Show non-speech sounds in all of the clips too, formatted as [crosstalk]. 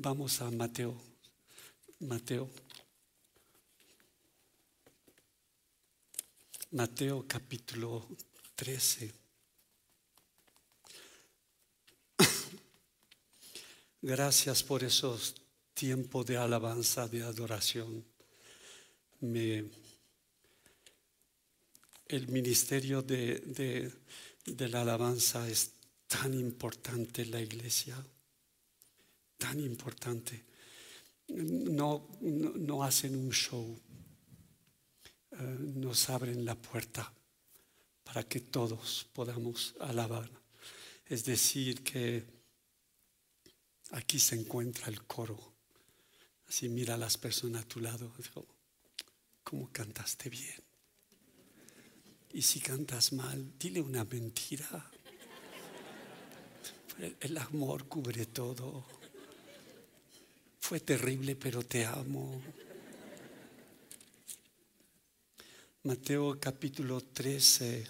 Vamos a Mateo. Mateo. Mateo capítulo 13. [coughs] Gracias por esos tiempos de alabanza, de adoración. Me, el ministerio de, de, de la alabanza es tan importante en la iglesia, tan importante. No, no, hacen un show, eh, nos abren la puerta para que todos podamos alabar. Es decir, que aquí se encuentra el coro. Así mira a las personas a tu lado. ¿Cómo cantaste bien? Y si cantas mal, dile una mentira. El amor cubre todo. Fue terrible, pero te amo. Mateo capítulo 13.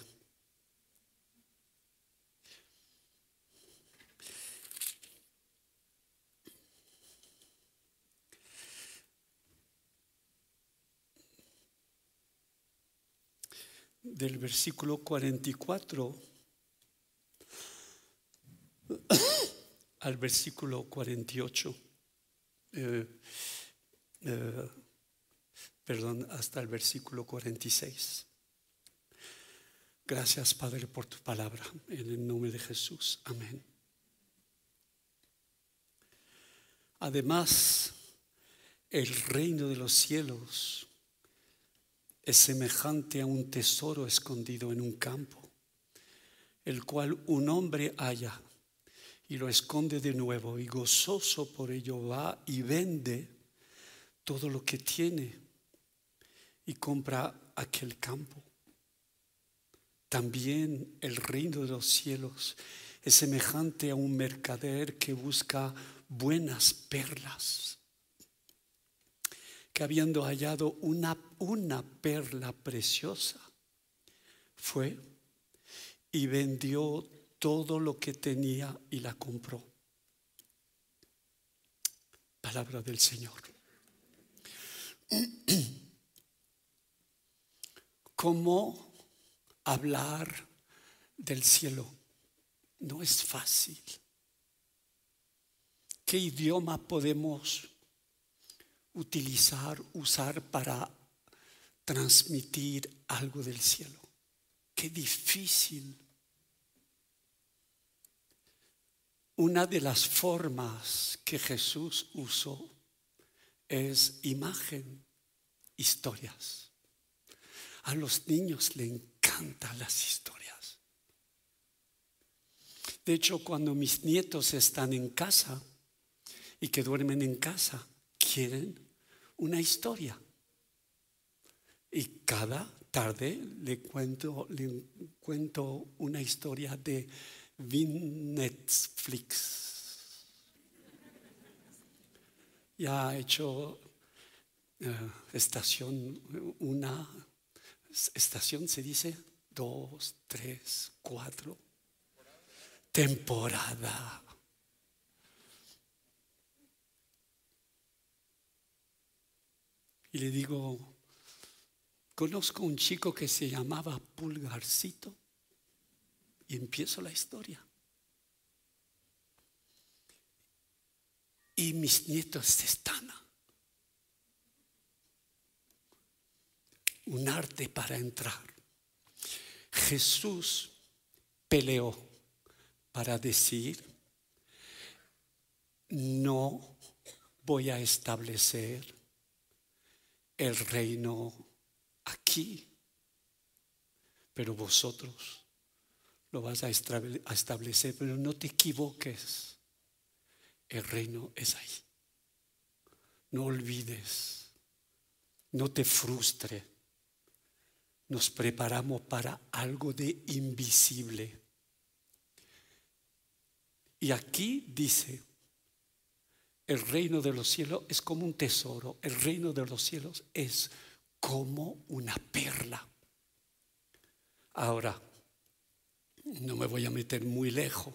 Del versículo 44 [coughs] al versículo 48. Eh, eh, perdón, hasta el versículo 46. Gracias, Padre, por tu palabra. En el nombre de Jesús. Amén. Además, el reino de los cielos es semejante a un tesoro escondido en un campo, el cual un hombre halla y lo esconde de nuevo y gozoso por ello va y vende todo lo que tiene y compra aquel campo. También el reino de los cielos es semejante a un mercader que busca buenas perlas, que habiendo hallado una, una perla preciosa, fue y vendió todo lo que tenía y la compró. Palabra del Señor. [clears throat] cómo hablar del cielo. No es fácil. ¿Qué idioma podemos utilizar, usar para transmitir algo del cielo? Qué difícil. Una de las formas que Jesús usó es imagen, historias. A los niños le encantan las historias. De hecho, cuando mis nietos están en casa y que duermen en casa, quieren una historia. Y cada tarde le cuento, le cuento una historia de Netflix. Ya ha hecho eh, estación una estación se dice dos, tres, cuatro. Temporada. Y le digo, conozco un chico que se llamaba Pulgarcito y empiezo la historia. Y mis nietos están un arte para entrar. Jesús peleó para decir, no voy a establecer el reino aquí, pero vosotros lo vas a establecer, pero no te equivoques, el reino es ahí. No olvides, no te frustre nos preparamos para algo de invisible. Y aquí dice, el reino de los cielos es como un tesoro, el reino de los cielos es como una perla. Ahora, no me voy a meter muy lejos,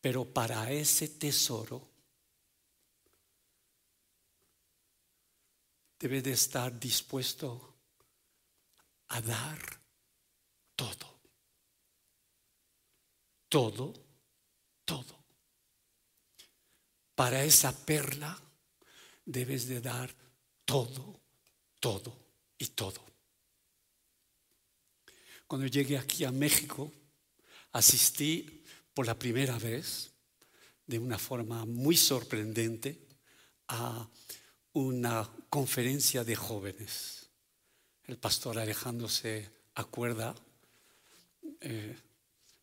pero para ese tesoro debe de estar dispuesto a dar todo. Todo, todo. Para esa perla debes de dar todo, todo y todo. Cuando llegué aquí a México, asistí por la primera vez de una forma muy sorprendente a una conferencia de jóvenes. El pastor Alejandro se acuerda, eh,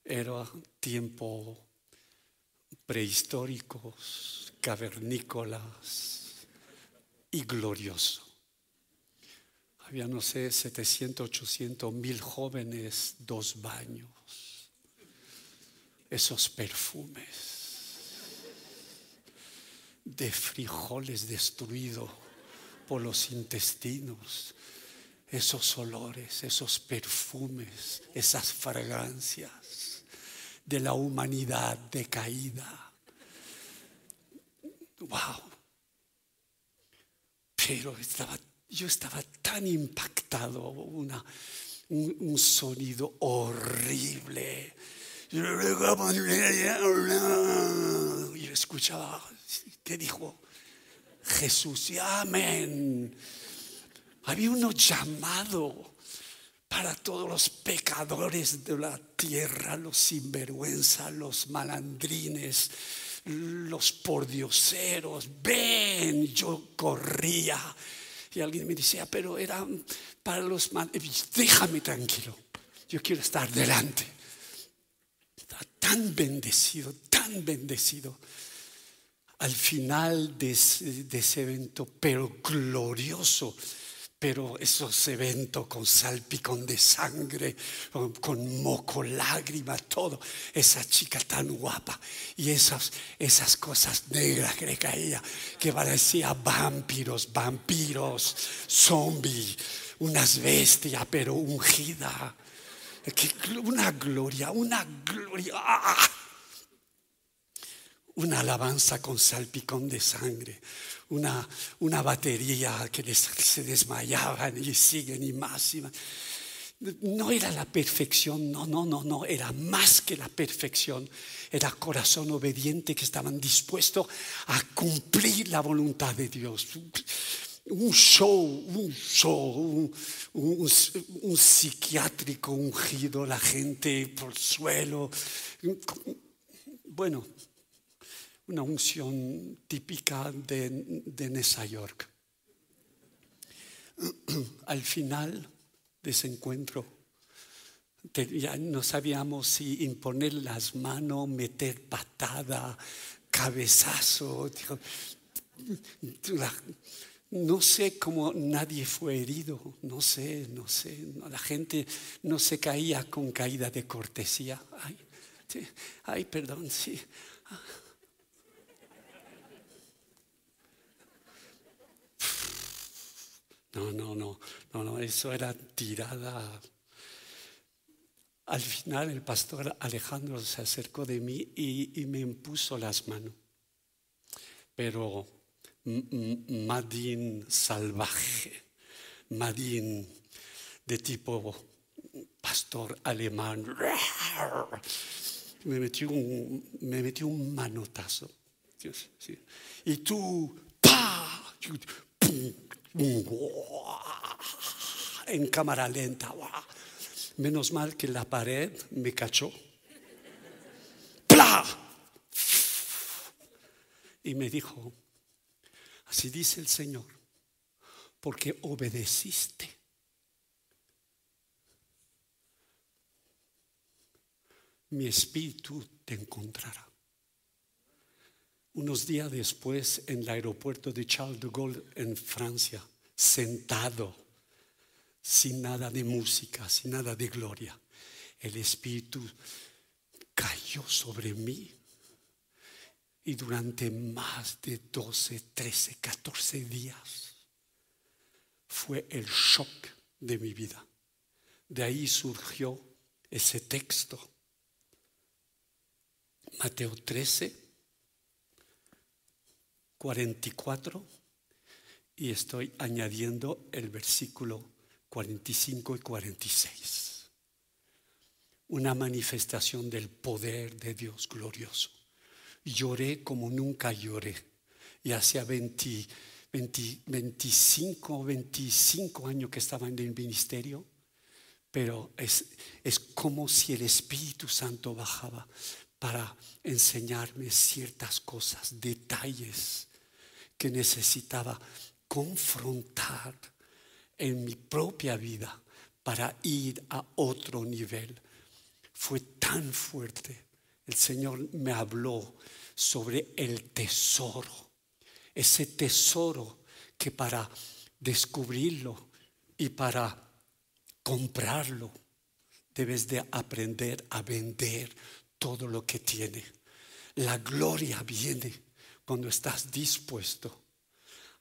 era tiempo prehistóricos, cavernícolas y glorioso. Había, no sé, 700, 800 mil jóvenes, dos baños, esos perfumes de frijoles destruidos por los intestinos, esos olores, esos perfumes, esas fragancias de la humanidad decaída. Wow. Pero estaba, yo estaba tan impactado, una, un, un sonido horrible. Yo escuchaba que dijo Jesús, y amén. Había uno llamado para todos los pecadores de la tierra, los sinvergüenzas, los malandrines, los pordioseros. Ven, yo corría. Y alguien me decía, pero era para los mal. Déjame tranquilo, yo quiero estar delante. Tan bendecido, tan bendecido. Al final de ese, evento, pero glorioso. Pero esos eventos con salpicón de sangre, con, moco, lágrima, todo, esa chica tan guapa. Y esas, esas cosas negras que le caía, que parecía vampiros, vampiros, zombies, unas bestias, pero ungida. Una gloria, una gloria. ¡Ah! una alabanza con salpicón de sangre, una, una batería que se desmayaban y siguen y más y más. No era la perfección, no, no, no, no, era más que la perfección. Era corazón obediente que estaban dispuestos a cumplir la voluntad de Dios. Un show, un show, un, un psiquiátrico ungido, la gente por el suelo. Bueno, una unción típica de, de York. [clears throat] Al final de ese encuentro, ya no sabíamos si imponer las manos, meter patada, cabezazo. No sé cómo nadie fue herido, no sé, no sé. La gente no se caía con caída de cortesía. Ay, ay perdón, sí. No, no, no, no, no, eso era tirada. Al final el pastor Alejandro se acercó de mí y, me impuso las manos. Pero Madín salvaje, Madín de tipo pastor alemán, me metió un, me metió un manotazo. Y tú, ¡pa! en cámara lenta. Menos mal que la pared me cachó. ¡Pla! Y me dijo, así dice el Señor, porque obedeciste. Mi espíritu te encontrará. Unos días después, en el aeropuerto de Charles de Gaulle, en Francia, sentado, sin nada de música, sin nada de gloria, el Espíritu cayó sobre mí. Y durante más de 12, 13, 14 días fue el shock de mi vida. De ahí surgió ese texto. Mateo 13, 44 y estoy añadiendo el versículo 45 y 46. Una manifestación del poder de Dios glorioso. Lloré como nunca lloré. Y hacía 20, 25, 25 años que estaba en el ministerio pero es, es como si el Espíritu Santo bajaba para enseñarme ciertas cosas, detalles que necesitaba confrontar en mi propia vida para ir a otro nivel. Fue tan fuerte. El Señor me habló sobre el tesoro, ese tesoro que para descubrirlo y para comprarlo, debes de aprender a vender todo lo que tiene. La gloria viene cuando estás dispuesto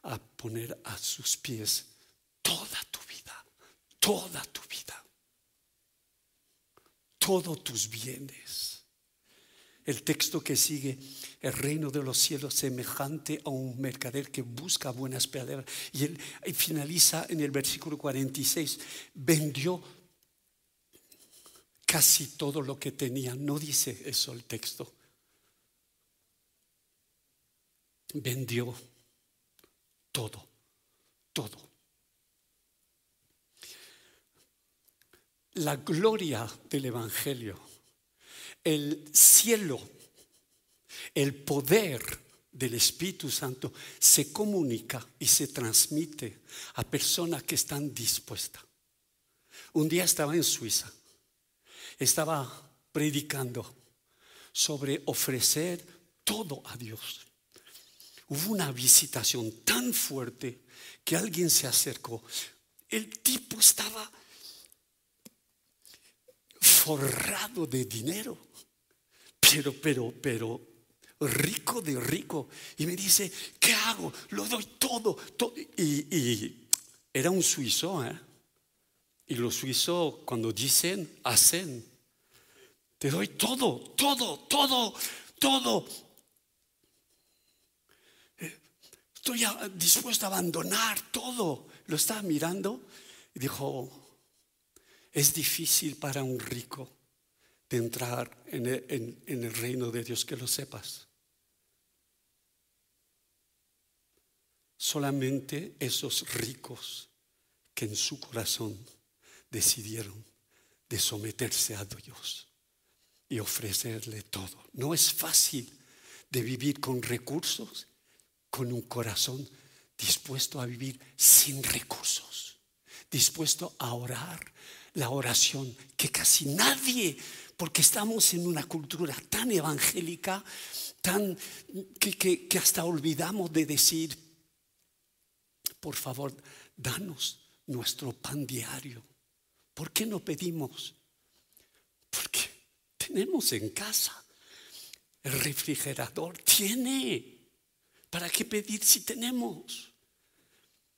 a poner a sus pies toda tu vida, toda tu vida, todos tus bienes. El texto que sigue, el reino de los cielos semejante a un mercader que busca buenas piedras. Y finaliza en el versículo 46, vendió casi todo lo que tenía. No dice eso el texto. Vendió todo, todo. La gloria del Evangelio el cielo, el poder del Espíritu Santo se comunica y se transmite a personas que están dispuestas. Un día estaba en Suiza, estaba predicando sobre ofrecer todo a Dios. Hubo una visitación tan fuerte que alguien se acercó. El tipo estaba forrado de dinero pero, pero, pero, rico de rico. Y me dice, ¿qué hago? Lo doy todo. todo. Y, era un suizo, ¿eh? Y los suizos cuando dicen, hacen. Te doy todo, todo, todo, todo. Estoy dispuesto a abandonar todo. Lo estaba mirando y dijo, es difícil para un rico de entrar en el, reino de Dios, que lo sepas. Solamente esos ricos que en su corazón decidieron de someterse a Dios y ofrecerle todo. No es fácil de vivir con recursos, con un corazón dispuesto a vivir sin recursos, dispuesto a orar la oración que casi nadie porque estamos en una cultura tan evangélica, tan que, hasta olvidamos de decir, por favor, danos nuestro pan diario. ¿Por qué no pedimos? Porque tenemos en casa el refrigerador, tiene. ¿Para qué pedir si tenemos?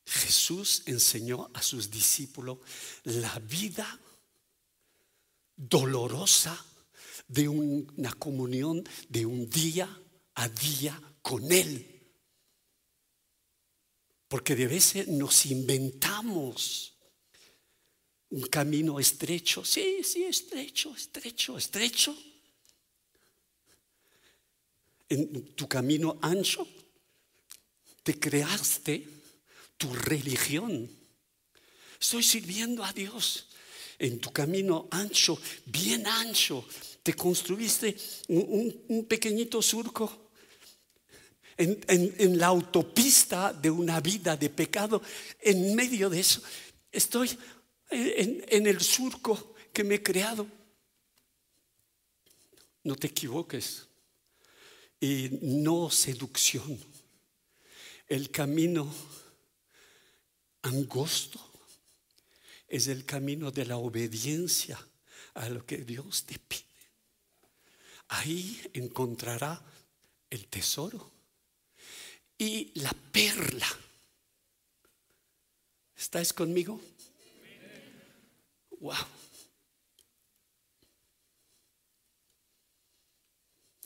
Jesús enseñó a sus discípulos la vida dolorosa de una comunión de un día a día con Él. Porque de veces nos inventamos un camino estrecho. Sí, sí, estrecho, estrecho, estrecho. En tu camino ancho te creaste tu religión. Estoy sirviendo a Dios en tu camino ancho, bien ancho, te construiste un, pequeño surco en, la autopista de una vida de pecado. En medio de eso, estoy en el surco que me he creado. No te equivoques. Y no seducción. El camino angosto es el camino de la obediencia a lo que Dios te pide. Ahí encontrará el tesoro y la perla. ¿Estáis conmigo? Wow.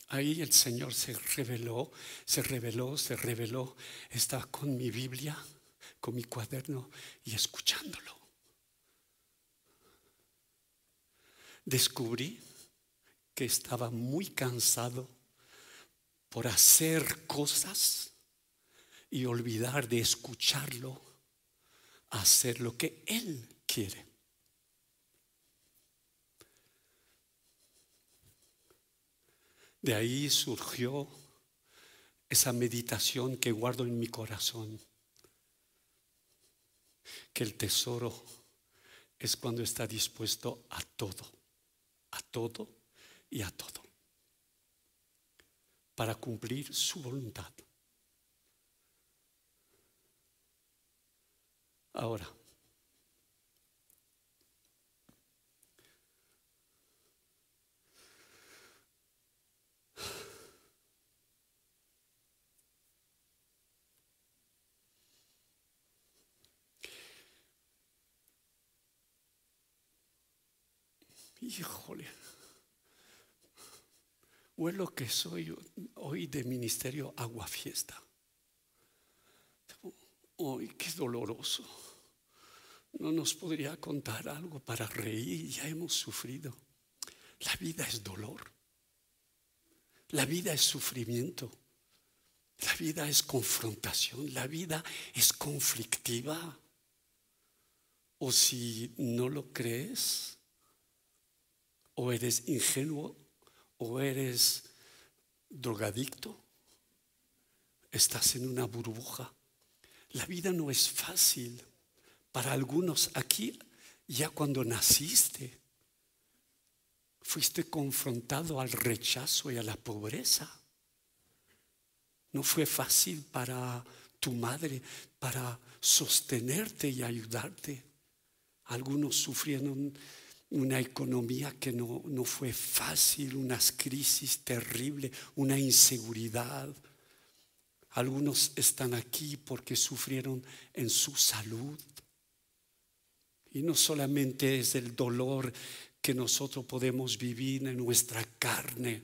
Ahí el Señor se reveló, se reveló, se reveló. Está con mi Biblia con mi cuaderno y escuchándolo. Descubrí que estaba muy cansado por hacer cosas y olvidar de escucharlo, hacer lo que Él quiere. De ahí surgió esa meditación que guardo en mi corazón, que el tesoro es cuando está dispuesto a todo, a todo y a todo, para cumplir su voluntad. Ahora, híjole, o lo que soy hoy de ministerio agua fiesta. Hoy qué doloroso. No nos podría contar algo para reír, ya hemos sufrido. La vida es dolor. La vida es sufrimiento. La vida es confrontación. La vida es conflictiva. O si no lo crees, o eres ingenuo, o eres drogadicto, estás en una burbuja. La vida no es fácil. Para algunos aquí, ya cuando naciste, fuiste confrontado al rechazo y a la pobreza. No fue fácil para tu madre para sostenerte y ayudarte. Algunos sufrieron una economía que no, no fue fácil, unas crisis terribles, una inseguridad. Algunos están aquí porque sufrieron en su salud. Y no solamente es el dolor que nosotros podemos vivir en nuestra carne,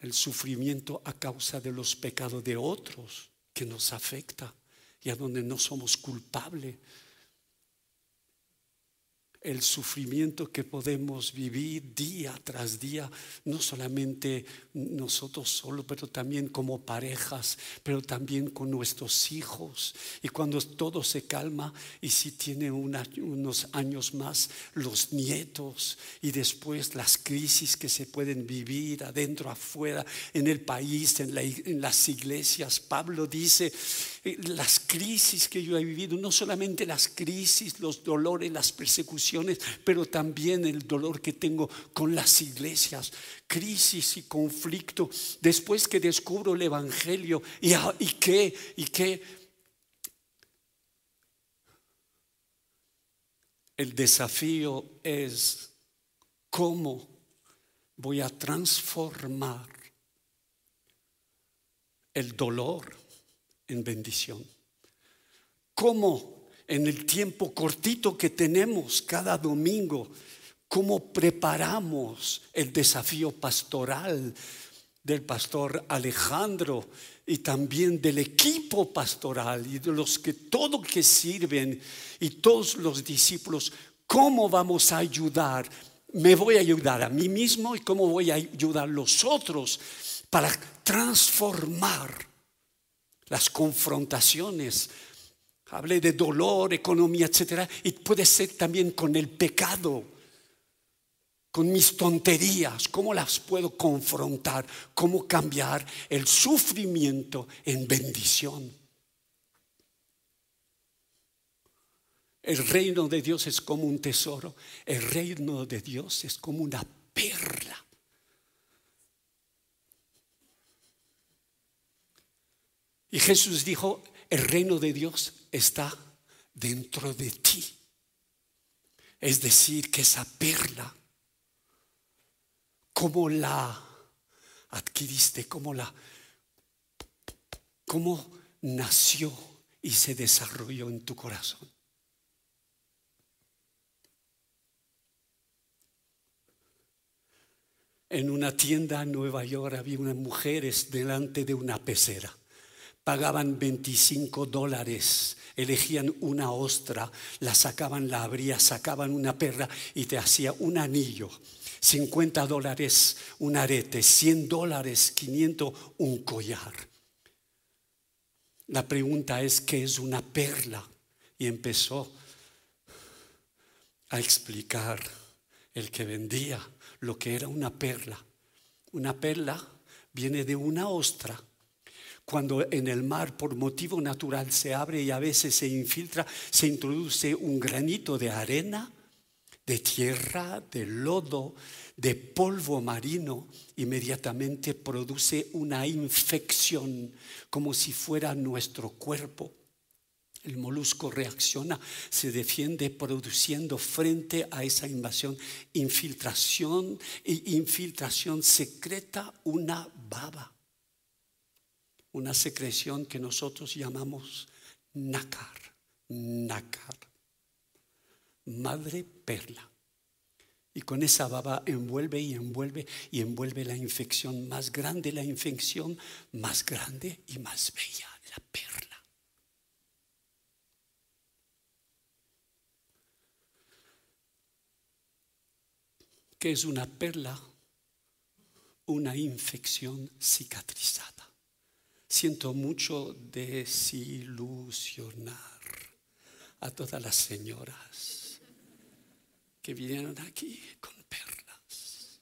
el sufrimiento a causa de los pecados de otros que nos afecta y a donde no somos culpables, el sufrimiento que podemos vivir día tras día, no solamente nosotros solos, pero también como parejas, pero también con nuestros hijos. Y cuando todo se calma y si tiene unos años más, los nietos y después las crisis que se pueden vivir adentro, afuera, en el país, en, en las iglesias. Pablo dice, eh, las crisis que yo he vivido, no solamente las crisis, los dolores, las persecuciones, pero también el dolor que tengo con las iglesias, crisis y conflicto, después que descubro el Evangelio, y, y qué, y qué. El desafío es cómo voy a transformar el dolor en bendición. ¿Cómo en el tiempo cortito que tenemos cada domingo, cómo preparamos el desafío pastoral del pastor Alejandro y también del equipo pastoral y de los que todos que sirven y todos los discípulos, cómo vamos a ayudar. Me voy a ayudar a mí mismo y cómo voy a ayudar a los otros para transformar las confrontaciones. Hablé de dolor, economía, etcétera, y puede ser también con el pecado, con mis tonterías, cómo las puedo confrontar, cómo cambiar el sufrimiento en bendición. El reino de Dios es como un tesoro, el reino de Dios es como una perla Y Jesús dijo, el reino de Dios está dentro de ti. Es decir, que esa perla, ¿cómo la adquiriste? ¿Cómo la, cómo nació y se desarrolló en tu corazón? En una tienda en Nueva York había unas mujeres delante de una pecera Pagaban 25 dólares, elegían una ostra, la sacaban, la abría, sacaban una perla y te hacía un anillo. 50 dólares un arete, 100 dólares, 500 un collar. La pregunta es, ¿qué es una perla? Y empezó a explicar el que vendía lo que era una perla. Una perla viene de una ostra cuando en el mar por motivo natural se abre y a veces se infiltra, se introduce un granito de arena, de tierra, de lodo, de polvo marino, inmediatamente produce una infección como si fuera nuestro cuerpo. El molusco reacciona, se defiende produciendo frente a esa invasión infiltración y infiltración secreta una baba una secreción que nosotros llamamos nácar, nácar, madre perla. Y con esa baba envuelve y envuelve y envuelve la infección más grande, la infección más grande y más bella, la perla. ¿Qué es una perla? Una infección cicatrizada. Siento mucho desilusionar a todas las señoras que vinieron aquí con perlas.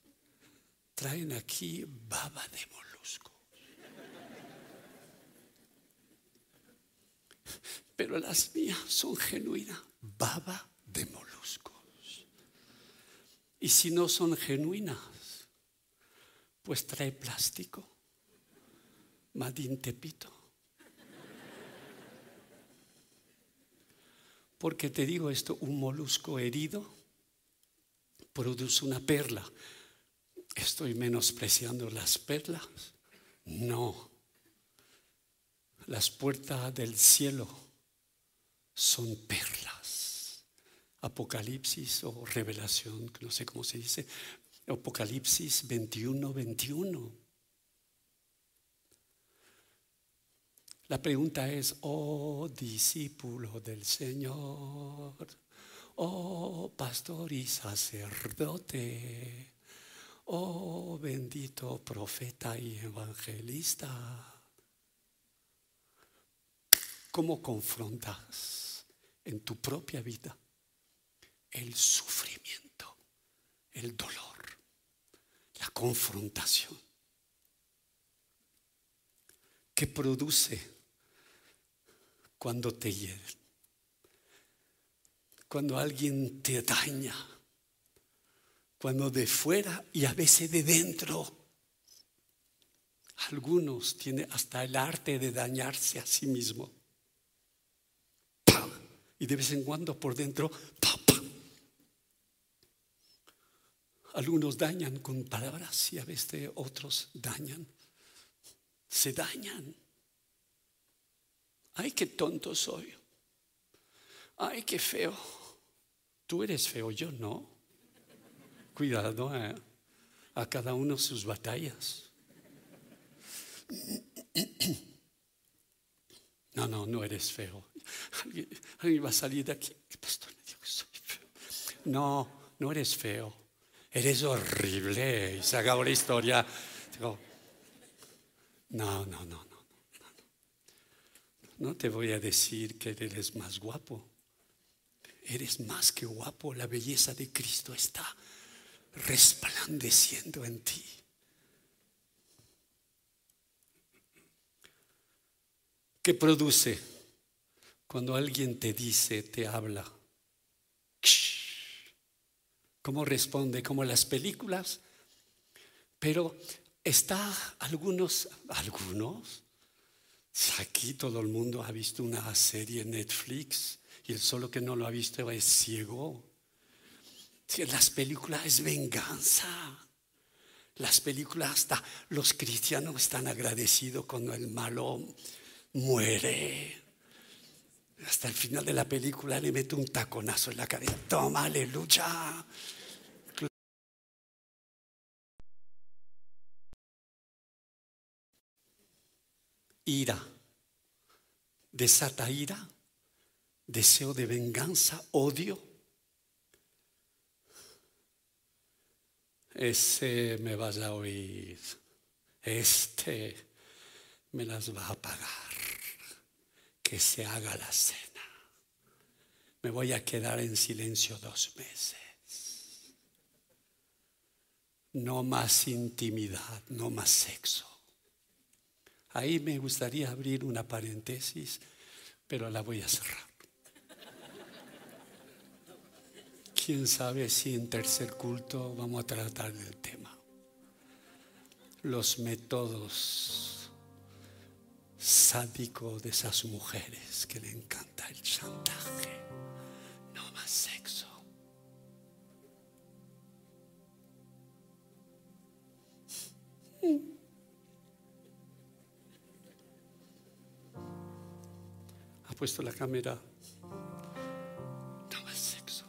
Traen aquí baba de molusco. Pero las mías son genuinas, baba de moluscos. Y si no son genuinas, pues trae plástico Madín Tepito. Porque te digo esto, un molusco herido produce una perla. ¿Estoy menospreciando las perlas? No. Las puertas del cielo son perlas. Apocalipsis o revelación, no sé cómo se dice. Apocalipsis 21, 21. La pregunta es, oh discípulo del Señor, oh pastor y sacerdote, oh bendito profeta y evangelista, ¿cómo confrontas en tu propia vida el sufrimiento, el dolor, la confrontación? que produce cuando te hieren, cuando alguien te daña, cuando de fuera y a veces de dentro. Algunos tienen hasta el arte de dañarse a sí mismo. Y de vez en cuando por dentro, algunos dañan con palabras y a veces otros dañan. Se dañan. Ay, qué tonto soy. Ay, qué feo. Tú eres feo, yo no. Cuidado, eh. a cada uno sus batallas. No, no, no eres feo. Alguien, va a salir de aquí. pastor me dijo que soy feo. No, no eres feo. Eres horrible. Y se acabó la historia. no, no, no, no. No te voy a decir que eres más guapo. Eres más que guapo. La belleza de Cristo está resplandeciendo en ti. ¿Qué produce cuando alguien te dice, te habla? ¿Cómo responde? Como las películas. Pero está algunos, algunos Aquí todo el mundo ha visto una serie en Netflix y el solo que no lo ha visto es ciego. Las películas es venganza. Las películas hasta los cristianos están agradecidos cuando el malo muere. Hasta el final de la película le mete un taconazo en la cabeza. Toma, aleluya. Ira, desata ira, deseo de venganza, odio. Ese me vas a oír, este me las va a pagar, que se haga la cena. Me voy a quedar en silencio dos meses. No más intimidad, no más sexo. Ahí me gustaría abrir una paréntesis, pero la voy a cerrar. Quién sabe si en tercer culto vamos a tratar del tema. Los métodos sádicos de esas mujeres que le encanta el chantaje. Puesto la cámara. No más sexo.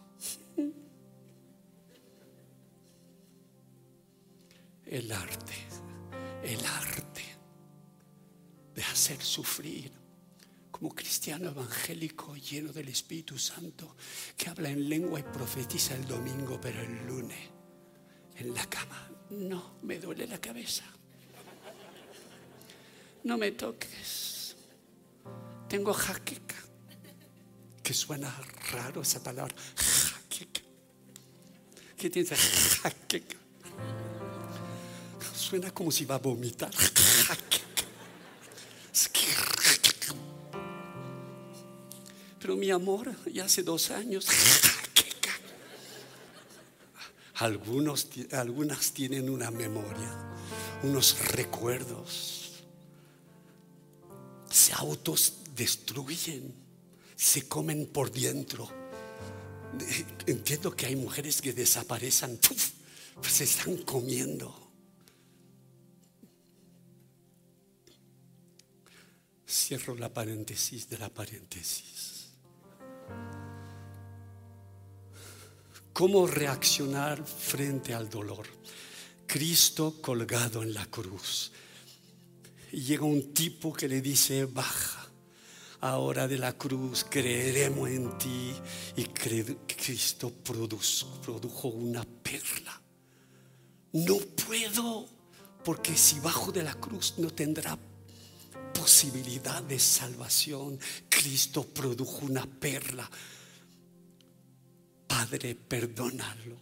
El arte, el arte de hacer sufrir como cristiano evangélico lleno del Espíritu Santo que habla en lengua y profetiza el domingo, pero el lunes en la cama no me duele la cabeza. No me toques. Tengo jaqueca. Que suena raro esa palabra. Jaqueca. ¿Qué tienes? Jaqueca. Suena como si va a vomitar. Pero mi amor, ya hace dos años. Algunos, algunas tienen una memoria, unos recuerdos. Se autodestruyen, se comen por dentro. Entiendo que hay mujeres que desaparecen, pues se están comiendo. Cierro la paréntesis de la paréntesis. ¿Cómo reaccionar frente al dolor? Cristo colgado en la cruz. Llega un tipo que le dice, baja, ahora de la cruz creeremos en ti. Y Cristo produjo una perla. No puedo, porque si bajo de la cruz no tendrá posibilidad de salvación. Cristo produjo una perla Padre, perdónalo,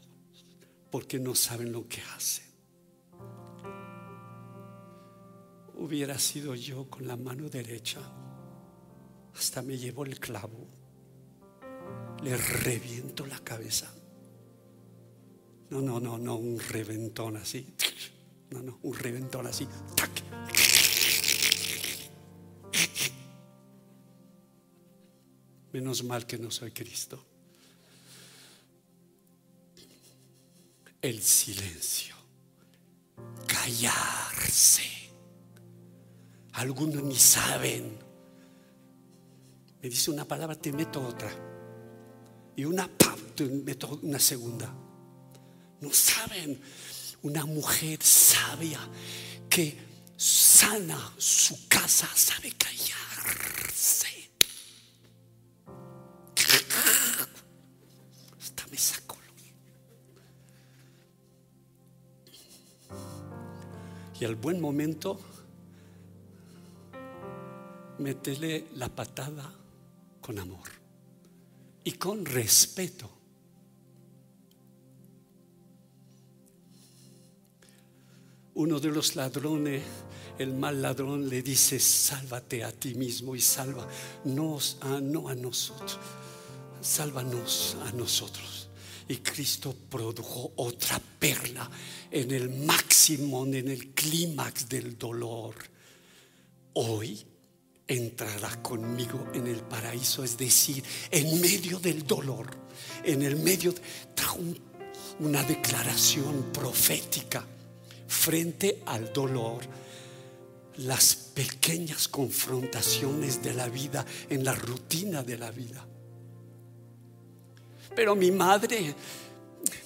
porque no saben lo que hacen. Hubiera sido yo con la mano derecha, hasta me llevo el clavo, le reviento la cabeza. No, no, no, no, un reventón así. No, no, un reventón así. Menos mal que no soy Cristo. el silencio, callarse. Algunos ni saben. Me dice una palabra, te meto otra. Y una, ¡pam! te meto una segunda. No saben. Una mujer sabia que sana su casa, sabe callarse. Hasta me sacó. Y al buen momento, metele la patada con amor y con respeto. Uno de los ladrones, el mal ladrón, le dice, sálvate a ti mismo y salva, a, no a nosotros, sálvanos a nosotros. Y Cristo produjo otra perla en el máximo, en el clímax del dolor. Hoy entrará conmigo en el paraíso, es decir, en medio del dolor, en el medio, trajo una declaración profética frente al dolor las pequeñas confrontaciones de la vida, en la rutina de la vida. Pero mi madre,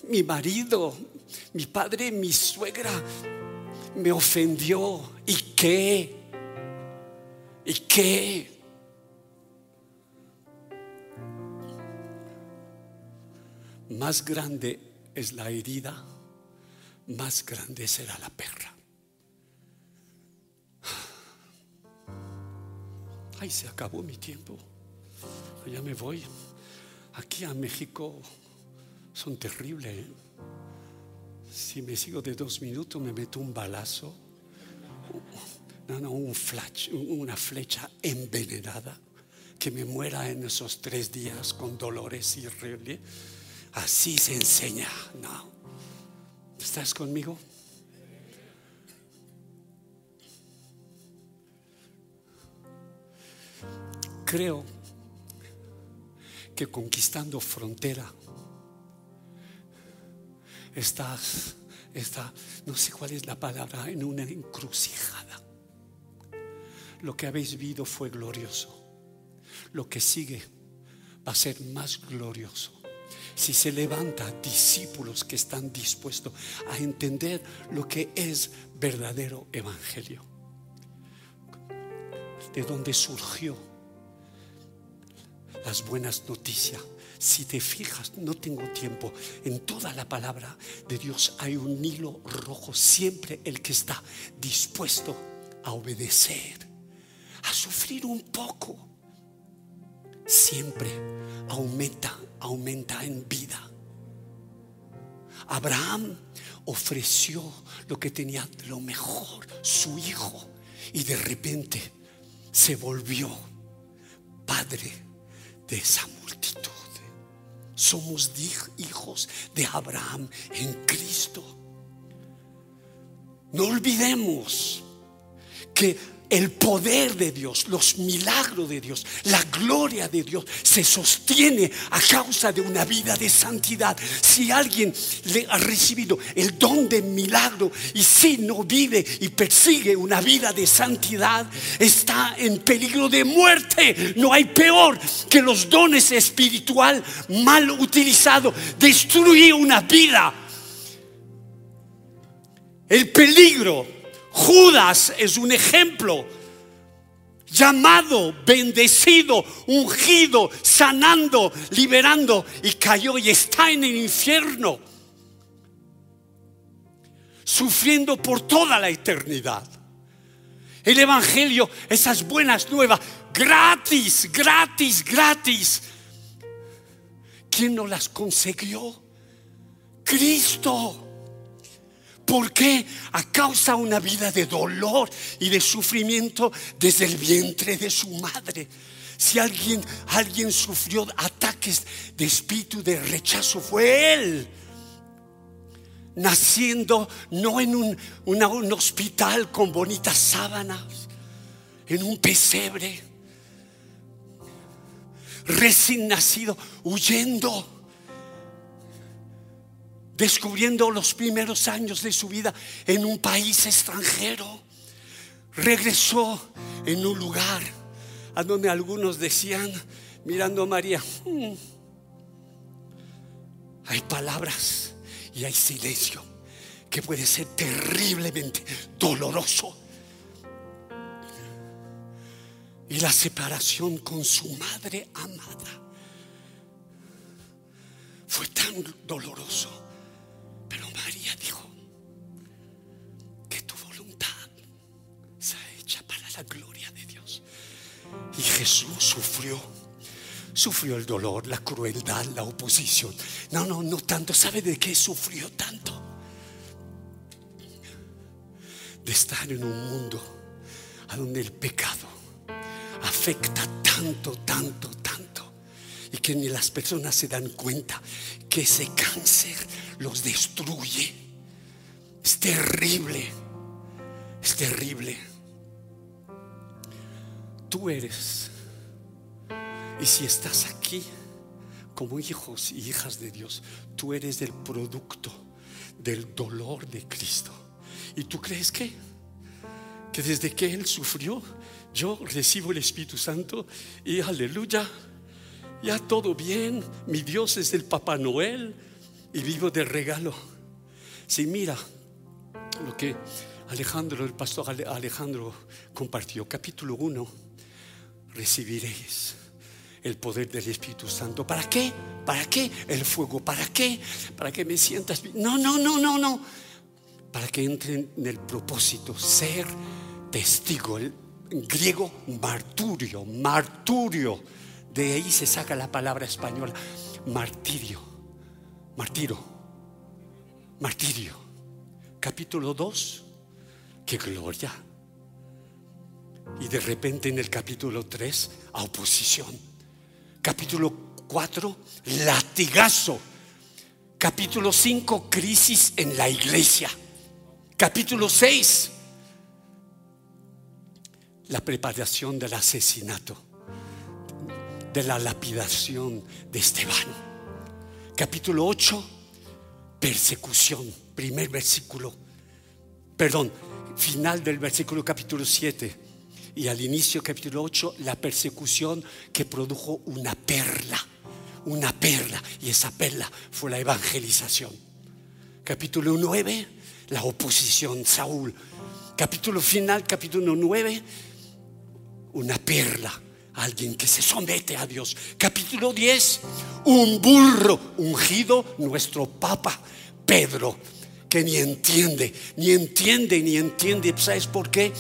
mi marido, mi padre, mi suegra me ofendió. ¿Y qué? ¿Y qué? Más grande es la herida, más grande será la perra. Ay, se acabó mi tiempo. Ya me voy. Aquí a México son terribles. ¿eh? Si me sigo de dos minutos, me meto un balazo. No, no, un flash, una flecha envenenada que me muera en esos tres días con dolores y Así se enseña. No. ¿Estás conmigo? Creo que conquistando frontera estás, está, no sé cuál es la palabra, en una encrucijada. Lo que habéis vivido fue glorioso. Lo que sigue va a ser más glorioso. Si se levanta discípulos que están dispuestos a entender lo que es verdadero evangelio. De donde surgió las buenas noticias. Si te fijas, no tengo tiempo, en toda la palabra de Dios hay un hilo rojo, siempre el que está dispuesto a obedecer, sufrir un poco, siempre aumenta, aumenta en vida. Abraham ofreció lo que tenía lo mejor, su hijo, y de repente se volvió padre de esa multitud. Somos hijos de Abraham en Cristo. No olvidemos que el poder de Dios, los milagros de Dios, la gloria de Dios se sostiene a causa de una vida de santidad. Si alguien le ha recibido el don de milagro y si no vive y persigue una vida de santidad, está en peligro de muerte. No hay peor que los dones espiritual mal utilizados destruir una vida. El peligro Judas es un ejemplo. Llamado, bendecido, ungido, sanando, liberando y cayó y está en el infierno. Sufriendo por toda la eternidad. El Evangelio, esas buenas nuevas, gratis, gratis, gratis. ¿Quién no las consiguió? Cristo. ¿Por qué? A causa de una vida de dolor y de sufrimiento desde el vientre de su madre. Si alguien, alguien sufrió ataques de espíritu de rechazo, fue él. Naciendo no en un, un hospital con bonitas sábanas, en un pesebre, recién nacido, huyendo descubriendo los primeros años de su vida en un país extranjero. Regresó en un lugar a donde algunos decían, mirando a María, hmm, hay palabras y hay silencio que puede ser terriblemente doloroso. Y la separación con su madre amada fue tan doloroso Y Jesús sufrió, sufrió el dolor, la crueldad, la oposición. No, no, no tanto. ¿Sabe de qué sufrió tanto? De estar en un mundo a donde el pecado afecta tanto, tanto, tanto. Y que ni las personas se dan cuenta que ese cáncer los destruye. Es terrible, es terrible. Tú eres, y si estás aquí como hijos y hijas de Dios, tú eres el producto del dolor de Cristo. ¿Y tú crees que? Que desde que Él sufrió, yo recibo el Espíritu Santo y aleluya, ya todo bien, mi Dios es el Papá Noel, y vivo de regalo. Si mira lo que Alejandro, el pastor Alejandro compartió, capítulo 1, recibiréis el poder del Espíritu Santo. ¿Para qué? ¿Para qué el fuego? ¿Para qué? ¿Para que me sientas? No, no, no, no, no. Para que entre en el propósito, ser testigo. El griego, marturio, marturio. De ahí se saca la palabra española, martirio, martiro, martirio. Capítulo 2, qué gloria. Y de repente en el capítulo 3, a oposición. Capítulo 4, latigazo. Capítulo 5, crisis en la iglesia. Capítulo 6, la preparación del asesinato, de la lapidación de Esteban. Capítulo 8, persecución, primer versículo, perdón, final del versículo capítulo 7 y al inicio capítulo 8, la persecución que produjo una perla, una perla, y esa perla fue la evangelización. Capítulo 9, la oposición, Saúl. Capítulo final, capítulo 9, una perla, alguien que se somete a Dios. Capítulo 10, un burro ungido, nuestro Papa Pedro, que ni entiende, ni entiende, ni entiende. ¿Sabes por qué?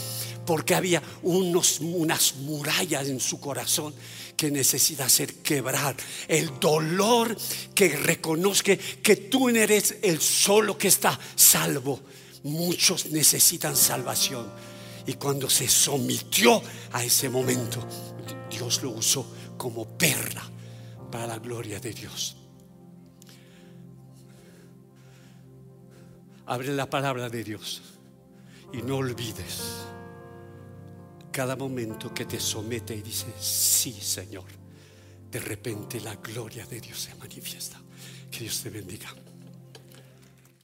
Porque había unos, unas murallas en su corazón que necesita ser quebrar. El dolor que reconozca que tú eres el solo que está salvo. Muchos necesitan salvación. Y cuando se sometió a ese momento, Dios lo usó como perla para la gloria de Dios. Abre la palabra de Dios y no olvides cada momento que te somete y dice, sí, Señor, de repente la gloria de Dios se manifiesta. Que Dios te bendiga.